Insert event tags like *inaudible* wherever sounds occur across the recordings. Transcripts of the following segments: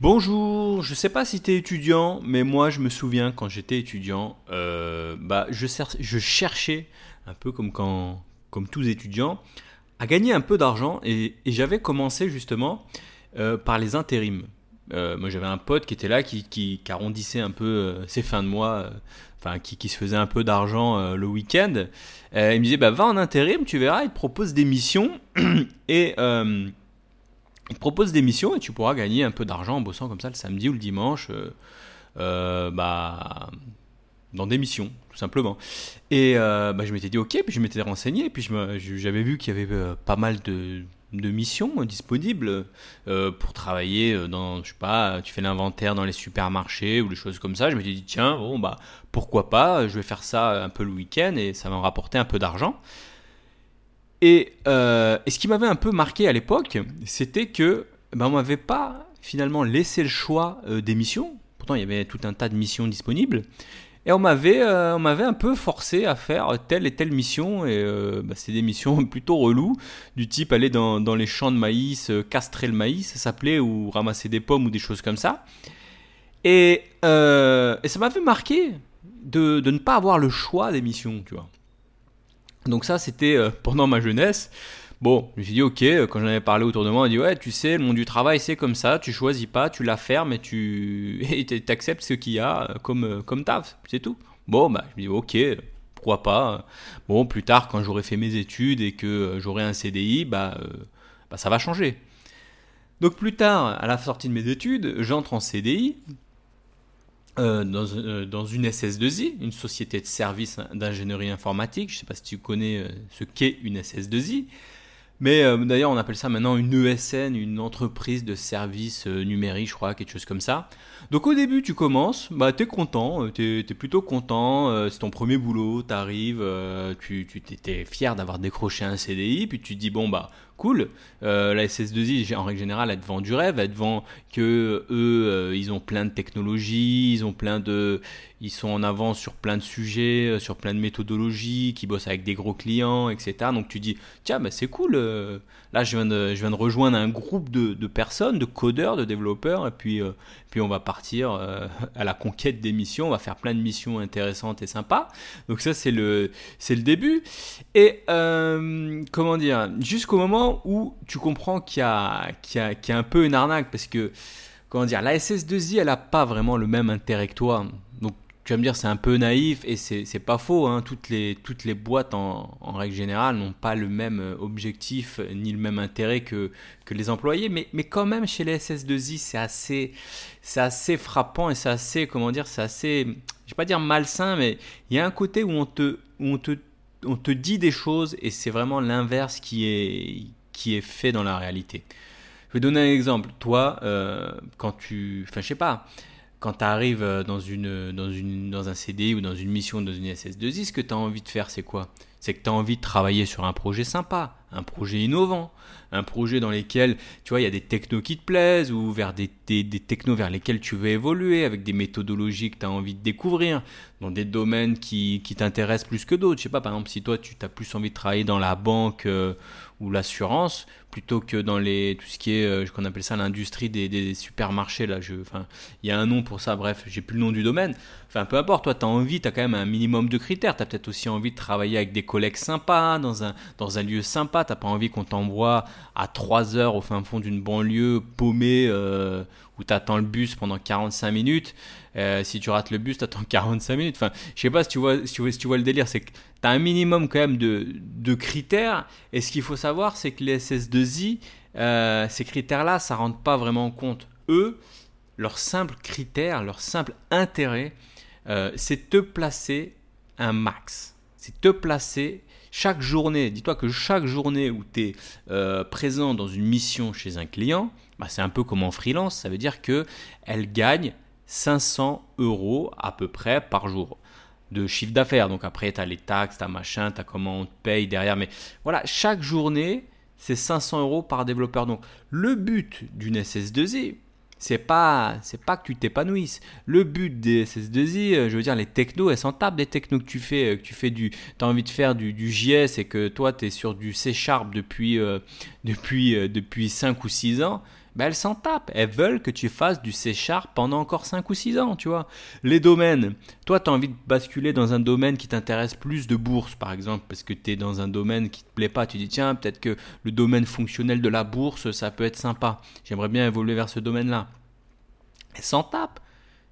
Bonjour, je sais pas si tu es étudiant, mais moi je me souviens quand j'étais étudiant, euh, bah, je, cherchais, un peu comme, quand, comme tous étudiants, à gagner un peu d'argent et, j'avais commencé justement euh, par les intérims. Euh, moi j'avais un pote qui était là, qui, qui, arrondissait un peu ses fins de mois, enfin qui, qui, se faisait un peu d'argent le week-end. il me disait bah, va en intérim, tu verras, il te propose des missions *clears throat* et il te propose des missions et tu pourras gagner un peu d'argent en bossant comme ça le samedi ou le dimanche euh, euh, bah, dans des missions, tout simplement. Et euh, bah, je m'étais dit ok, puis je m'étais renseigné, puis j'avais vu qu'il y avait pas mal de, missions disponibles pour travailler dans, je sais pas, tu fais l'inventaire dans les supermarchés ou des choses comme ça. Je m'étais dit tiens, bon, bah, pourquoi pas, je vais faire ça un peu le week-end et ça va me rapporter un peu d'argent. Euh, et, ce qui m'avait un peu marqué à l'époque, c'était que ben, on m'avait pas finalement laissé le choix euh, des missions. Pourtant, il y avait tout un tas de missions disponibles. Et on m'avait, euh, on m'avait un peu forcé à faire telle et telle mission. Et ben, c'est des missions *laughs* plutôt reloues, du type aller dans, dans les champs de maïs, castrer le maïs, ça s'appelait, ou ramasser des pommes ou des choses comme ça. Et, et ça m'avait marqué de, de ne pas avoir le choix des missions, tu vois. Donc ça, c'était euh, *laughs* pendant ma jeunesse. Bon, je me suis dit, ok, euh, quand j'en avais parlé autour de moi, on dit, ouais, tu sais, le monde du travail, c'est comme ça, tu choisis pas, tu la fermes et tu *laughs* acceptes ce qu'il y a euh, comme, comme taf, c'est tout. Bon, bah, je me dis, ok, pourquoi pas. Bon, plus tard, quand j'aurai fait mes études et que j'aurai un CDI, bah, bah, ça va changer. Donc plus tard, à la sortie de mes études, j'entre en CDI, euh, euh, dans, une SS2I, une société de services d'ingénierie informatique. Je ne sais pas si tu connais euh, ce qu'est une SS2I. Mais d'ailleurs, on appelle ça maintenant une ESN, une entreprise de services numériques, je crois, quelque chose comme ça. Donc au début, tu commences, bah, tu es content, tu es, plutôt content, c'est ton premier boulot, tu arrives, tu, étais fier d'avoir décroché un CDI, puis tu te dis, bon, bah cool. Euh, la SS2I, en règle générale, elle te vend du rêve, elle te vend que eux, euh, ils ont plein de technologies, ils ont plein de, ils sont en avance sur plein de sujets, euh, sur plein de méthodologies, qui bossent avec des gros clients, etc. Donc tu dis, tiens, c'est cool. là, je viens, de, je viens de rejoindre un groupe de, de personnes, de codeurs, de développeurs, et puis, puis on va partir à la conquête des missions, on va faire plein de missions intéressantes et sympas. Donc ça, c'est le, c'est le début. Et comment dire, jusqu'au moment où tu comprends qu'il y, a, un peu une arnaque parce que, comment dire, la SS2I, elle n'a pas vraiment le même intérêt que toi. Donc, tu vas me dire, c'est un peu naïf et c'est pas faux. Hein. Toutes, les, toutes les boîtes, en, règle générale, n'ont pas le même objectif ni le même intérêt que, que les employés. Mais, mais quand même, chez les SS2I, c'est assez, assez frappant et c'est assez, comment dire, c'est assez, je vais pas dire malsain, mais il y a un côté où on te, où on te on te dit des choses et c'est vraiment l'inverse qui est, qui est fait dans la réalité. Je vais donner un exemple. Toi, euh, quand tu. Enfin, je sais pas. Quand tu arrives dans, une, dans, une, dans un CD ou dans une mission dans une SS2I, ce que tu as envie de faire, c'est quoi? C'est que tu as envie de travailler sur un projet sympa, un projet innovant, un projet dans lequel, tu vois, il y a des technos qui te plaisent ou vers des, des, des technos vers lesquels tu veux évoluer, avec des méthodologies que tu as envie de découvrir, dans des domaines qui, qui t'intéressent plus que d'autres. Je sais pas, par exemple, si toi, tu as plus envie de travailler dans la banque euh, ou l'assurance, plutôt que dans les, tout ce qui est, euh, qu'on appelle ça l'industrie des, supermarchés, là, je, enfin, il y a un nom pour ça, bref, j'ai plus le nom du domaine. Enfin, peu importe, toi, tu as envie, tu as quand même un minimum de critères. Tu as peut-être aussi envie de travailler avec des collègues sympas, dans un, dans un lieu sympa. Tu pas envie qu'on t'envoie à 3 heures au fin fond d'une banlieue paumée euh, où tu attends le bus pendant 45 minutes. Euh, si tu rates le bus, tu attends 45 minutes. Enfin, je sais pas si tu vois, si tu vois, si tu vois le délire. C'est que tu as un minimum quand même de, de critères. Et ce qu'il faut savoir, c'est que les SS2I, euh, ces critères-là, ça rentre pas vraiment en compte. Eux, leur simple critère, leur simple intérêt, euh, c'est te placer un max. C'est te placer chaque journée. Dis-toi que chaque journée où tu es euh, présent dans une mission chez un client, bah, c'est un peu comme en freelance. Ça veut dire qu'elle gagne 500 euros à peu près par jour de chiffre d'affaires. Donc après, tu as les taxes, tu as machin, tu as comment on te paye derrière. Mais voilà, chaque journée, c'est 500 euros par développeur. Donc le but d'une SS2I, c'est pas c'est pas que tu t'épanouisses. Le but des SS2I, euh, je veux dire les technos, elles s'en tapent des technos que tu fais, euh, que tu fais du as envie de faire du, JS et que toi tu es sur du C# depuis euh, depuis depuis 5 ou 6 ans. Ben elles s'en tapent. Elles veulent que tu fasses du C Sharp pendant encore 5 ou 6 ans, tu vois. Les domaines, toi, tu as envie de basculer dans un domaine qui t'intéresse plus de bourse, par exemple, parce que tu es dans un domaine qui te plaît pas. Tu dis, tiens, peut-être que le domaine fonctionnel de la bourse, ça peut être sympa. J'aimerais bien évoluer vers ce domaine-là. Elles s'en tapent.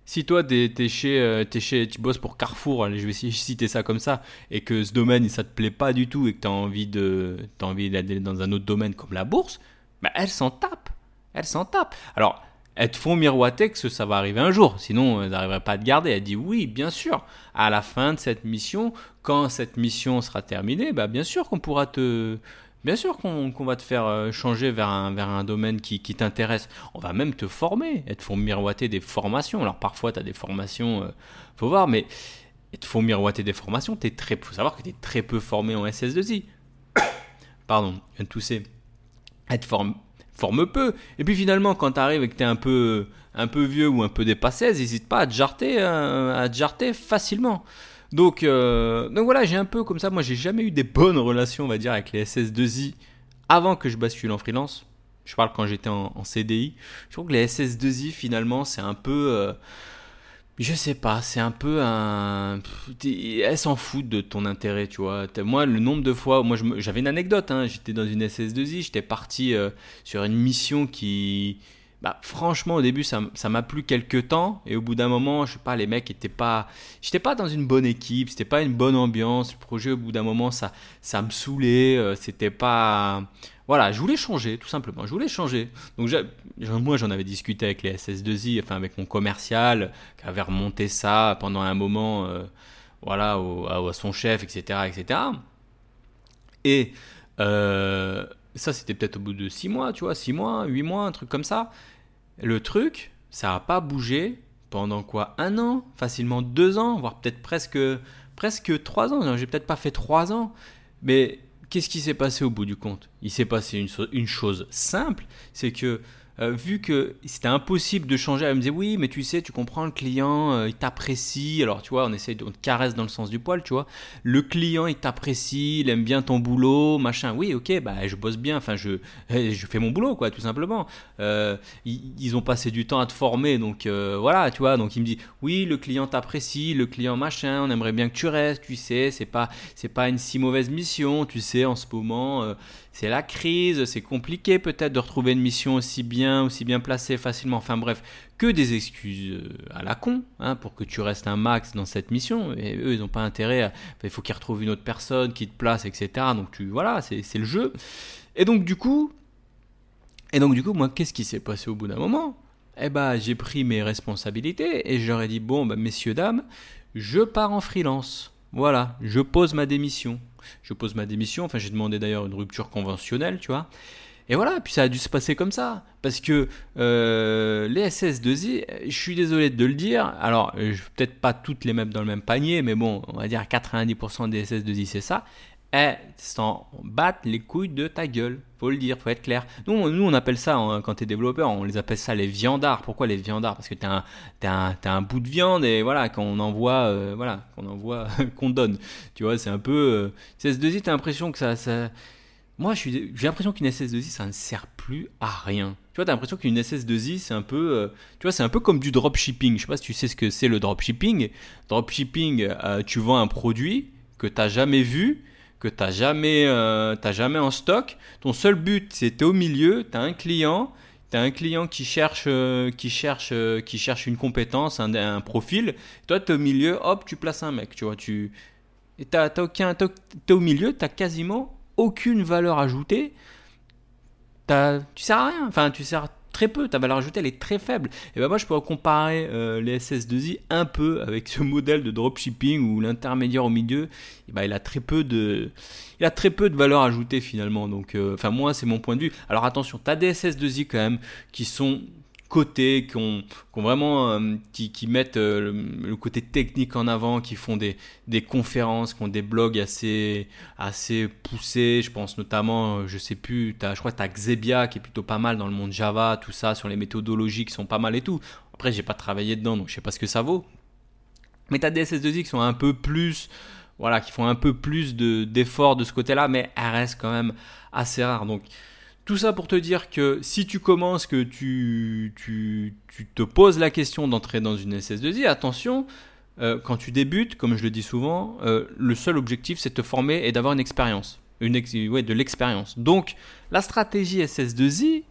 Si toi, tu chez, euh, chez, tu bosses pour Carrefour, je vais *laughs* citer ça comme ça, et que ce domaine, ça te plaît pas du tout, et que tu as envie d'aller dans un autre domaine comme la bourse, ben, elles s'en tapent elle s'en tape. Alors, elles te font miroiter que ça va arriver un jour, sinon elles n'arriveraient pas à te garder. Elle dit oui, bien sûr, à la fin de cette mission, quand cette mission sera terminée, bah bien sûr qu'on pourra te... Bien sûr qu'on va te faire euh, changer vers un, vers un domaine qui, t'intéresse. On va même te former. Elles te font miroiter des formations. Alors parfois, tu as des formations, euh, faut voir, mais elles te font miroiter des formations. Il faut savoir que tu es très peu formé en SS2I. *coughs* Pardon, je viens tousser. Elles te, forme peu. Et puis finalement, quand tu arrives et que tu es un peu, un peu vieux ou un peu dépassé, n'hésite pas à te jarter, euh, à te jarter facilement. Donc, euh, donc voilà, j'ai un peu comme ça. Moi, j'ai jamais eu des bonnes relations, on va dire, avec les SS2I avant que je bascule en freelance. Je parle quand j'étais en, CDI. Je trouve que les SS2I, finalement, c'est un peu. Euh, je sais pas, c'est un peu un. Elle s'en fout de ton intérêt, tu vois. Moi, le nombre de fois. Moi, j'avais une anecdote, hein. j'étais dans une SS2I, j'étais parti euh, sur une mission qui. Bah, franchement, au début, ça m'a plu quelques temps. Et au bout d'un moment, je sais pas, les mecs étaient pas. J'étais pas dans une bonne équipe, c'était pas une bonne ambiance. Le projet, au bout d'un moment, ça, ça me saoulait. Euh, c'était pas voilà, je voulais changer, tout simplement. Je voulais changer. Donc, moi, j'en avais discuté avec les SS2I, enfin, avec mon commercial, qui avait remonté ça pendant un moment, euh, voilà, à, son chef, etc., etc. Et euh, ça, c'était peut-être au bout de 6 mois, tu vois, 6 mois, 8 mois, un truc comme ça. Le truc, ça n'a pas bougé pendant quoi Un an Facilement 2 ans, voire peut-être presque, presque 3 ans. J'ai peut-être pas fait 3 ans. Mais qu'est-ce qui s'est passé au bout du compte? Il s'est passé une chose simple, c'est que euh, vu que c'était impossible de changer, elle me disait oui, mais tu sais, tu comprends, le client, euh, il t'apprécie. Alors, tu vois, on essaie, on te caresse dans le sens du poil, tu vois. Le client, il t'apprécie, il aime bien ton boulot, machin. Oui, ok, bah, je bosse bien, enfin, je, je fais mon boulot, quoi, tout simplement. Euh, ils, ont passé du temps à te former, donc voilà, tu vois. Donc, il me dit oui, le client t'apprécie, le client, machin, on aimerait bien que tu restes, tu sais, c'est pas, c'est pas une si mauvaise mission, tu sais, en ce moment c'est la crise, c'est compliqué peut-être de retrouver une mission aussi bien, aussi bien placée facilement. Enfin bref, que des excuses euh, à la con hein, pour que tu restes un max dans cette mission. Et eux, ils n'ont pas intérêt. il faut qu'ils retrouvent une autre personne qui te place, etc. Donc tu, voilà, c'est le jeu. Et donc du coup, et donc du coup, moi, qu'est-ce qui s'est passé au bout d'un moment? Eh ben, j'ai pris mes responsabilités et j'aurais dit bon, ben, messieurs dames, je pars en freelance. Voilà, je pose ma démission je pose ma démission. Enfin, j'ai demandé d'ailleurs une rupture conventionnelle, tu vois. Et voilà, puis ça a dû se passer comme ça. Parce que euh, les SS2I, je suis désolé de le dire, alors peut-être pas toutes les mettre dans le même panier, mais bon, on va dire 90% des SS2I c'est ça elles s'en battent les couilles de ta gueule. Faut le dire, faut être clair. Nous, nous on appelle ça, hein, quand tu es développeur, on les appelle ça les viandards. Pourquoi les viandards? Parce que tu as, un, un bout de viande et voilà, qu'on envoie, euh, voilà, qu'on envoie, *laughs* qu'on donne. Tu vois, c'est un peu. Euh, SS2I, tu as l'impression que ça. ça... Moi, j'ai l'impression qu'une SS2I, ça ne sert plus à rien. Tu vois, tu as l'impression qu'une SS2I, c'est un peu. Euh, tu vois, c'est un peu comme du dropshipping. Je sais pas si tu sais ce que c'est le dropshipping. Dropshipping, tu vends un produit que tu n'as jamais vu que tu n'as jamais, euh, jamais en stock. Ton seul but, c'est au milieu, tu as un client, tu as un client qui cherche, euh, qui cherche, euh, qui cherche une compétence, un, profil. Toi, tu es au milieu, hop, tu places un mec. Tu vois, tu es, aucun, au milieu, tu quasiment aucune valeur ajoutée. Tu sers à rien. Enfin, tu sers très peu, ta valeur ajoutée elle est très faible. Et ben moi je pourrais comparer euh, les SS2I un peu avec ce modèle de dropshipping où l'intermédiaire au milieu, ben, il a très peu de a très peu de valeur ajoutée finalement. Donc euh, enfin moi c'est mon point de vue. Alors attention, tu as des SS2I quand même qui sont côté, qui ont, vraiment, euh, qui, mettent euh, le, côté technique en avant, qui font des, conférences, qui ont des blogs assez, assez poussés. Je pense notamment, euh, je sais plus, as, je crois que tu as Xebia qui est plutôt pas mal dans le monde Java, tout ça, sur les méthodologies qui sont pas mal et tout. Après, j'ai pas travaillé dedans, donc je sais pas ce que ça vaut. Mais tu as des SS2I qui sont un peu plus, voilà, qui font un peu plus d'efforts de, de ce côté-là, mais elles restent quand même assez rares. Donc, tout ça pour te dire que si tu commences, que tu, tu, tu te poses la question d'entrer dans une SS2I, attention, euh, quand tu débutes, comme je le dis souvent, euh, le seul objectif c'est de te former et d'avoir une expérience. Une ouais, de l'expérience. Donc la stratégie SS2I,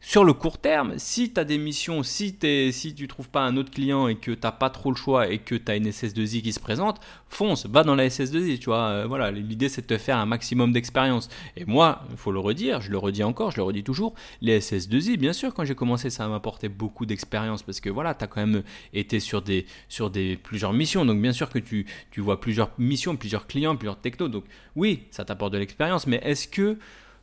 sur le court terme, si tu as des missions, si, es, si tu trouves pas un autre client et que tu n'as pas trop le choix et que tu as une SS2I qui se présente, fonce, va dans la SS2I, tu vois. Euh, voilà, l'idée c'est de te faire un maximum d'expérience. Et moi, il faut le redire, je le redis encore, je le redis toujours, les SS2I, bien sûr, quand j'ai commencé, ça m'a apporté beaucoup d'expérience parce que voilà, tu as quand même été sur des sur des plusieurs missions. Donc bien sûr que tu, tu vois plusieurs missions, plusieurs clients, plusieurs technos. Donc oui, ça t'apporte de l'expérience, mais est-ce que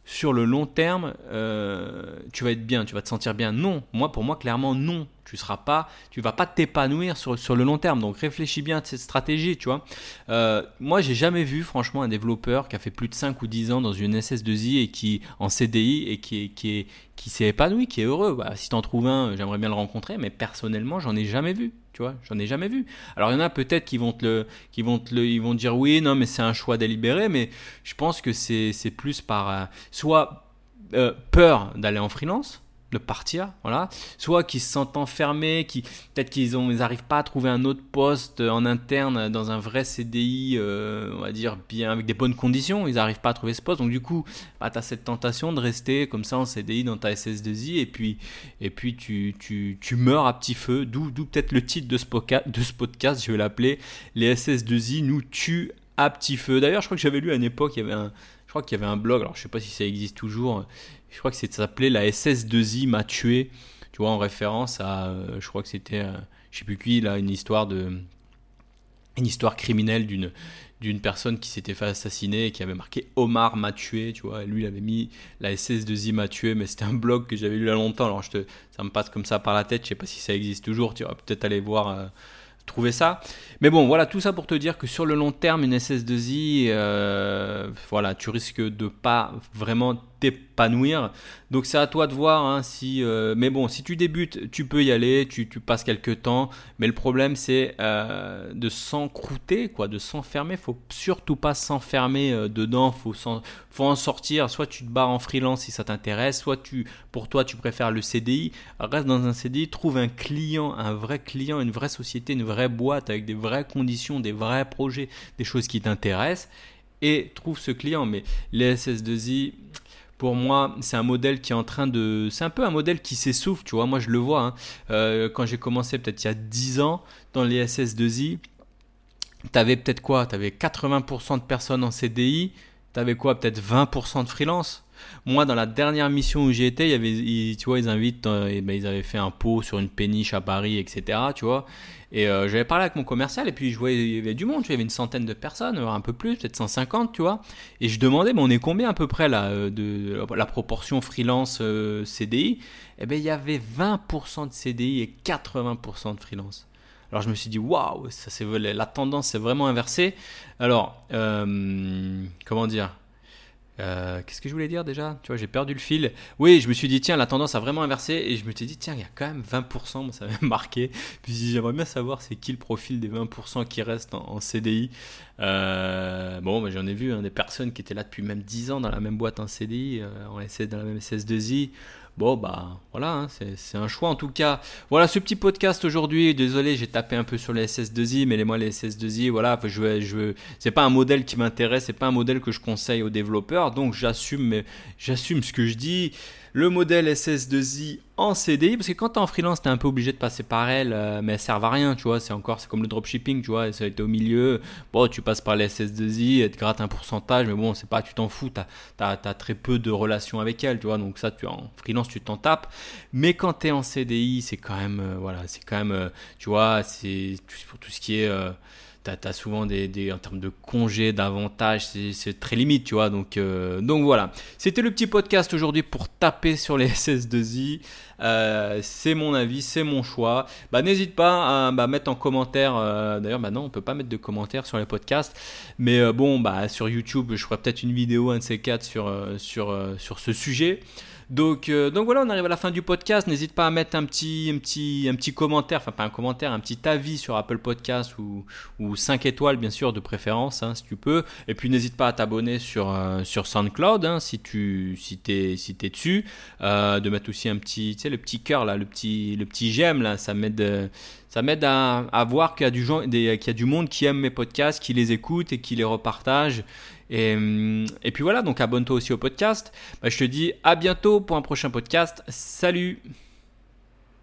sur le long terme, euh, tu vas être bien, tu vas te sentir bien. Non, moi pour moi clairement non. Tu seras pas, tu vas pas t'épanouir sur, sur le long terme. Donc réfléchis bien à cette stratégie, tu vois. Euh, moi j'ai jamais vu franchement un développeur qui a fait plus de 5 ou 10 ans dans une SS2I et qui en CDI et qui, qui, qui s'est épanoui, qui est heureux. Bah, si tu en trouves un, j'aimerais bien le rencontrer, mais personnellement j'en ai jamais vu. Tu vois, j'en ai jamais vu. Alors il y en a peut-être qui vont te le, qui vont te le, ils vont dire oui, non, mais c'est un choix délibéré, mais je pense que c'est, c'est plus par euh, soit euh, peur d'aller en freelance, de partir, voilà. Soit qu'ils se sentent enfermés, qui peut-être qu'ils n'arrivent pas à trouver un autre poste en interne dans un vrai CDI, euh, on va dire bien avec des bonnes conditions, ils n'arrivent pas à trouver ce poste. Donc du coup, bah, tu as cette tentation de rester comme ça en CDI dans ta SS2I et puis et puis tu, tu, meurs à petit feu. D'où peut-être le titre de ce, podcast, je vais l'appeler les SS2I nous tuent à petit feu. D'ailleurs, je crois que j'avais lu à une époque, il y avait un je crois qu'il y avait un blog, alors je sais pas si ça existe toujours, je crois que ça s'appelait la SS2I m'a tué, tu vois, en référence à, euh, je crois que c'était, euh, je sais plus qui, là, une histoire de, une histoire criminelle d'une d'une personne qui s'était fait assassiner et qui avait marqué Omar m'a tué, tu vois, et lui il avait mis la SS2I m'a tué, mais c'était un blog que j'avais lu il y a longtemps, alors je te, ça me passe comme ça par la tête, je sais pas si ça existe toujours, tu vas peut-être aller voir, euh, trouver ça. Mais bon, voilà, tout ça pour te dire que sur le long terme, une SS2I, voilà, tu risques de pas vraiment t'épanouir. Donc c'est à toi de voir hein, si. Euh, mais bon, si tu débutes, tu peux y aller, tu, passes quelques temps. Mais le problème c'est euh, de s'encrouter, quoi, de s'enfermer. Faut surtout pas s'enfermer euh, dedans. Faut faut en sortir. Soit tu te barres en freelance si ça t'intéresse, soit tu, pour toi, tu préfères le CDI. Reste dans un CDI, trouve un client, un vrai client, une vraie société, une vraie boîte avec des vraies conditions, des vrais projets, des choses qui t'intéressent et trouve ce client. Mais les SS2I, pour moi, c'est un modèle qui est en train de. C'est un peu un modèle qui s'essouffle, tu vois. Moi, je le vois. Hein. Euh, quand j'ai commencé, peut-être il y a 10 ans, dans les SS2I, tu avais peut-être quoi? Tu avais 80% de personnes en CDI, tu avais quoi? Peut-être 20% de freelance? Moi, dans la dernière mission où été, il y avait, tu vois, ils invitent, euh, ben, ils avaient fait un pot sur une péniche à Paris, etc. Tu vois, et euh, j'avais parlé avec mon commercial et puis je voyais il y avait du monde, tu vois, il y avait une centaine de personnes, un peu plus, peut-être 150, tu vois. Et je demandais, mais on est combien à peu près là euh, de la proportion freelance CDI Eh bien, il y avait 20% de CDI et 80% de freelance. Alors je me suis dit waouh, ça la tendance s'est vraiment inversée. Alors comment dire? Euh, qu'est-ce que je voulais dire déjà? Tu vois, j'ai perdu le fil. Oui, je me suis dit, tiens, la tendance a vraiment inversé. Et je me suis dit, tiens, il y a quand même 20%, moi, ça m'a *laughs* marqué. Puis j'aimerais bien savoir c'est qui le profil des 20% qui restent en, CDI. Euh, bon, mais j'en ai vu hein, des personnes qui étaient là depuis même 10 ans dans la même boîte en CDI, euh, en SS, dans la même SS2I. Bon, bah voilà, hein, c'est un choix en tout cas. Voilà ce petit podcast aujourd'hui. Désolé, j'ai tapé un peu sur les SS2I, mais les moi les SS2I, voilà, je, je, c'est pas un modèle qui m'intéresse, c'est pas un modèle que je conseille aux développeurs, donc j'assume, j'assume ce que je dis le modèle SS2I en CDI, parce que quand tu es en freelance, tu es un peu obligé de passer par elle, euh, mais elles servent à rien, tu vois, c'est encore, c'est comme le dropshipping, tu vois, ça a été au milieu, bon, tu passes par les SS2I, elles te grattent un pourcentage, mais bon, c'est pas, tu t'en fous, tu as, très peu de relations avec elles, tu vois, donc ça, tu en freelance, tu t'en tapes, mais quand tu es en CDI, c'est quand même, euh, voilà, c'est quand même, euh, tu vois, c'est pour tout ce qui est tu as, souvent des, en termes de congés, d'avantages, c'est très limite, tu vois. Donc, euh, donc voilà. C'était le petit podcast aujourd'hui pour taper sur les *laughs* SS2I. Euh, c'est mon avis, c'est mon choix. Bah, N'hésite pas à bah, mettre en commentaire. Euh, d'ailleurs, bah non, on peut pas mettre de commentaires sur les podcasts. Mais bon, bah, sur YouTube, je ferai peut-être une vidéo, un de ces quatre, sur, sur, sur ce sujet. Donc, euh, donc voilà, on arrive à la fin du podcast. N'hésite pas à mettre un petit, un petit, un petit commentaire, enfin pas un commentaire, un petit avis sur Apple Podcast ou, ou 5 étoiles bien sûr de préférence hein, si tu peux. Et puis n'hésite pas à t'abonner sur, euh, sur SoundCloud hein, si tu si es, si es dessus. Euh, de mettre aussi un petit, tu sais, le petit cœur là, le petit, le petit j'aime là, ça m'aide ça m'aide à, à, voir qu'il y, a du, qu'il y a du monde qui aime mes podcasts, qui les écoute et qui les repartage. Et, et puis voilà, donc abonne-toi aussi au podcast. Bah, je te dis à bientôt pour un prochain podcast. Salut